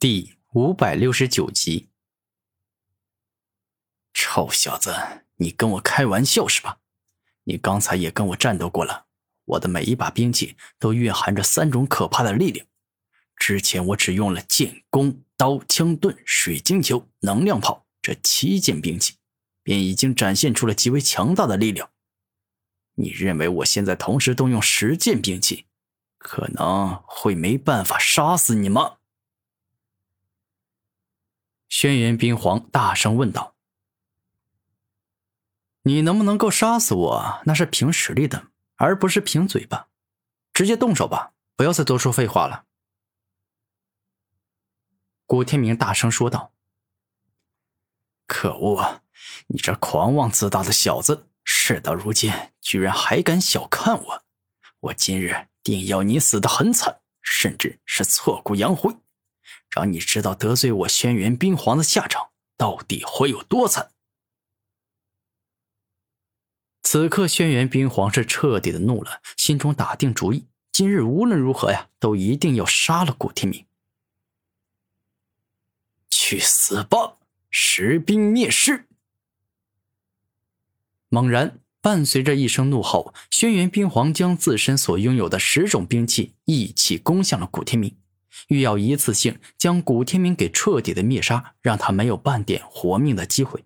第五百六十九集。臭小子，你跟我开玩笑是吧？你刚才也跟我战斗过了，我的每一把兵器都蕴含着三种可怕的力量。之前我只用了剑、弓、刀、枪、盾、水晶球、能量炮这七件兵器，便已经展现出了极为强大的力量。你认为我现在同时动用十件兵器，可能会没办法杀死你吗？轩辕冰皇大声问道：“你能不能够杀死我，那是凭实力的，而不是凭嘴巴。直接动手吧，不要再多说废话了。”古天明大声说道：“可恶啊！你这狂妄自大的小子，事到如今居然还敢小看我！我今日定要你死得很惨，甚至是挫骨扬灰！”让你知道得罪我轩辕冰皇的下场到底会有多惨。此刻，轩辕冰皇是彻底的怒了，心中打定主意，今日无论如何呀，都一定要杀了古天明。去死吧，石兵灭世！猛然，伴随着一声怒吼，轩辕冰皇将自身所拥有的十种兵器一起攻向了古天明。欲要一次性将古天明给彻底的灭杀，让他没有半点活命的机会。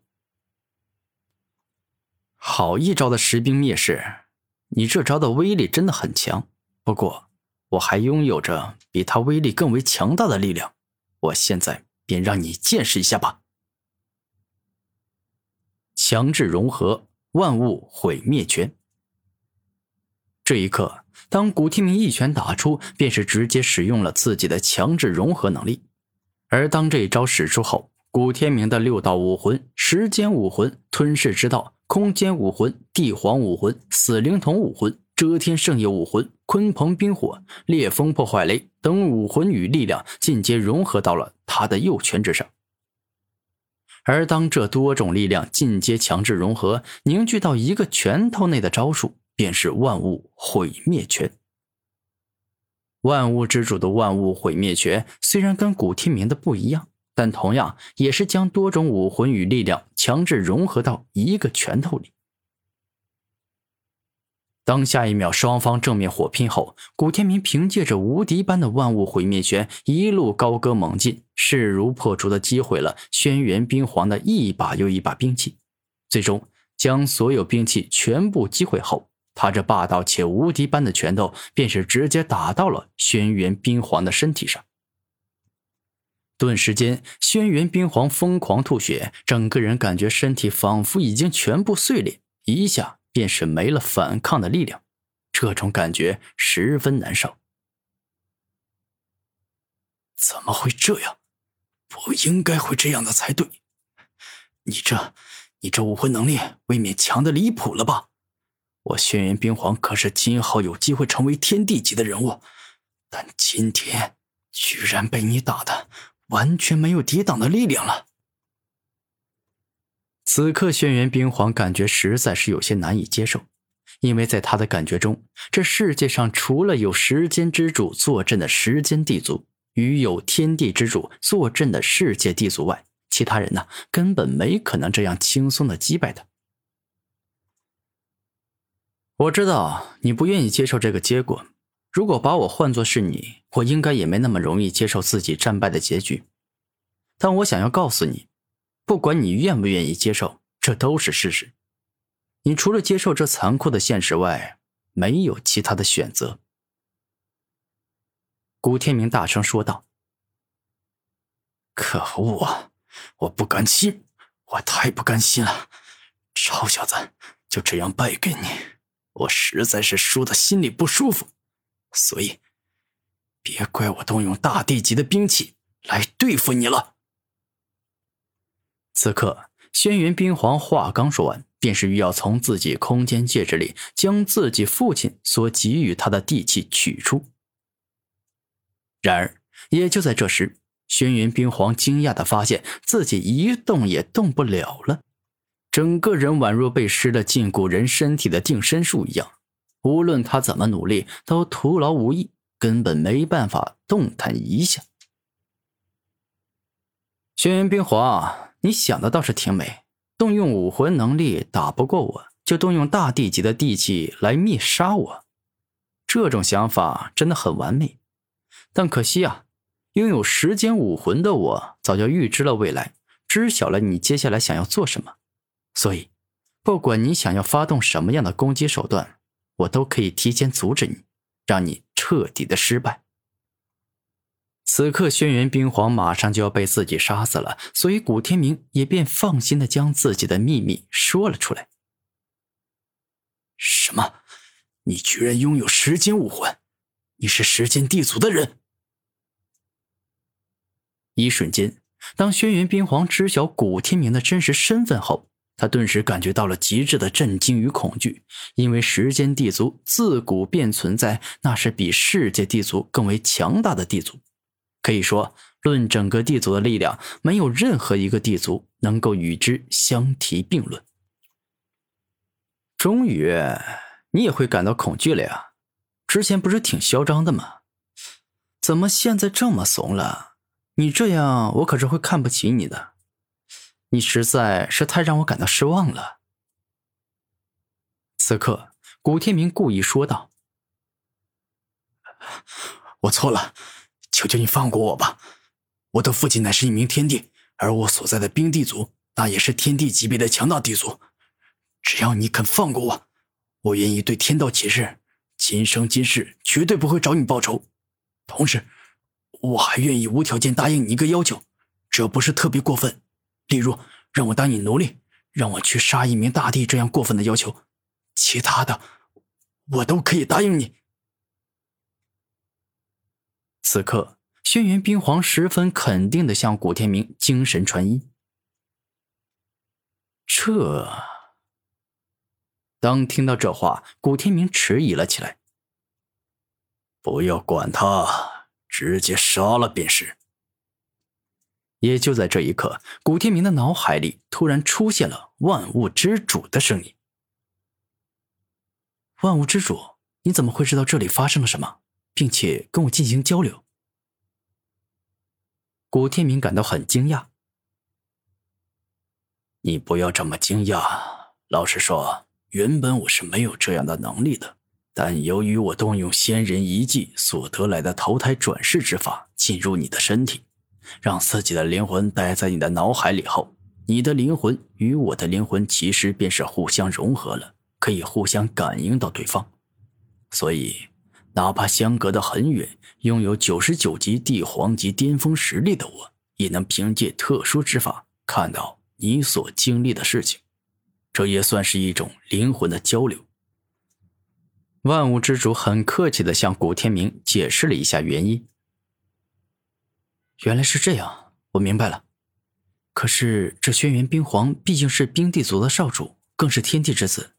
好一招的石兵灭世，你这招的威力真的很强。不过，我还拥有着比他威力更为强大的力量，我现在便让你见识一下吧。强制融合，万物毁灭拳。这一刻。当古天明一拳打出，便是直接使用了自己的强制融合能力。而当这一招使出后，古天明的六道武魂、时间武魂、吞噬之道、空间武魂、帝皇武魂、死灵童武魂、遮天圣夜武魂、鲲鹏冰火、烈风破坏雷等武魂与力量进阶融合到了他的右拳之上。而当这多种力量进阶强制融合，凝聚到一个拳头内的招数。便是万物毁灭拳。万物之主的万物毁灭拳虽然跟古天明的不一样，但同样也是将多种武魂与力量强制融合到一个拳头里。当下一秒双方正面火拼后，古天明凭借着无敌般的万物毁灭拳一路高歌猛进，势如破竹的击毁了轩辕冰皇的一把又一把兵器，最终将所有兵器全部击毁后。他这霸道且无敌般的拳头，便是直接打到了轩辕冰皇的身体上。顿时间，轩辕冰皇疯狂吐血，整个人感觉身体仿佛已经全部碎裂，一下便是没了反抗的力量。这种感觉十分难受。怎么会这样？不应该会这样的才对。你这，你这武魂能力未免强的离谱了吧？我轩辕冰皇可是今后有机会成为天地级的人物，但今天居然被你打的完全没有抵挡的力量了。此刻，轩辕冰皇感觉实在是有些难以接受，因为在他的感觉中，这世界上除了有时间之主坐镇的时间地族与有天地之主坐镇的世界地族外，其他人呢根本没可能这样轻松的击败他。我知道你不愿意接受这个结果。如果把我换作是你，我应该也没那么容易接受自己战败的结局。但我想要告诉你，不管你愿不愿意接受，这都是事实。你除了接受这残酷的现实外，没有其他的选择。”古天明大声说道。“可恶啊！我不甘心，我太不甘心了！臭小子，就这样败给你！”我实在是输的心里不舒服，所以别怪我动用大地级的兵器来对付你了。此刻，轩辕冰皇话刚说完，便是欲要从自己空间戒指里将自己父亲所给予他的地气取出。然而，也就在这时，轩辕冰皇惊讶的发现自己一动也动不了了。整个人宛若被施了禁锢人身体的定身术一样，无论他怎么努力，都徒劳无益，根本没办法动弹一下。轩辕冰皇，你想的倒是挺美，动用武魂能力打不过我，就动用大地级的地气来灭杀我，这种想法真的很完美。但可惜啊，拥有时间武魂的我早就预知了未来，知晓了你接下来想要做什么，所以，不管你想要发动什么样的攻击手段，我都可以提前阻止你，让你彻底的失败。此刻，轩辕冰皇马上就要被自己杀死了，所以古天明也便放心的将自己的秘密说了出来。什么？你居然拥有时间武魂？你是时间地族的人？一瞬间，当轩辕冰皇知晓古天明的真实身份后，他顿时感觉到了极致的震惊与恐惧，因为时间地族自古便存在，那是比世界地族更为强大的地族。可以说，论整个地族的力量，没有任何一个地族能够与之相提并论。终于，你也会感到恐惧了呀？之前不是挺嚣张的吗？怎么现在这么怂了？你这样，我可是会看不起你的。你实在是太让我感到失望了。此刻，古天明故意说道：“我错了。”求求你放过我吧！我的父亲乃是一名天帝，而我所在的冰帝族那也是天帝级别的强大地族。只要你肯放过我，我愿意对天道起誓，今生今世绝对不会找你报仇。同时，我还愿意无条件答应你一个要求，只要不是特别过分，例如让我当你奴隶，让我去杀一名大帝这样过分的要求，其他的我都可以答应你。此刻，轩辕冰皇十分肯定的向古天明精神传音。这……当听到这话，古天明迟疑了起来。不要管他，直接杀了便是。也就在这一刻，古天明的脑海里突然出现了万物之主的声音：“万物之主，你怎么会知道这里发生了什么？”并且跟我进行交流。古天明感到很惊讶。你不要这么惊讶。老实说，原本我是没有这样的能力的，但由于我动用仙人遗迹所得来的投胎转世之法进入你的身体，让自己的灵魂待在你的脑海里后，你的灵魂与我的灵魂其实便是互相融合了，可以互相感应到对方，所以。哪怕相隔得很远，拥有九十九级帝皇级巅峰实力的我，也能凭借特殊之法看到你所经历的事情，这也算是一种灵魂的交流。万物之主很客气地向古天明解释了一下原因。原来是这样，我明白了。可是这轩辕冰皇毕竟是冰帝族的少主，更是天帝之子，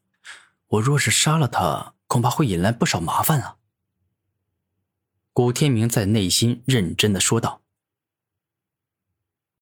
我若是杀了他，恐怕会引来不少麻烦啊。古天明在内心认真的说道。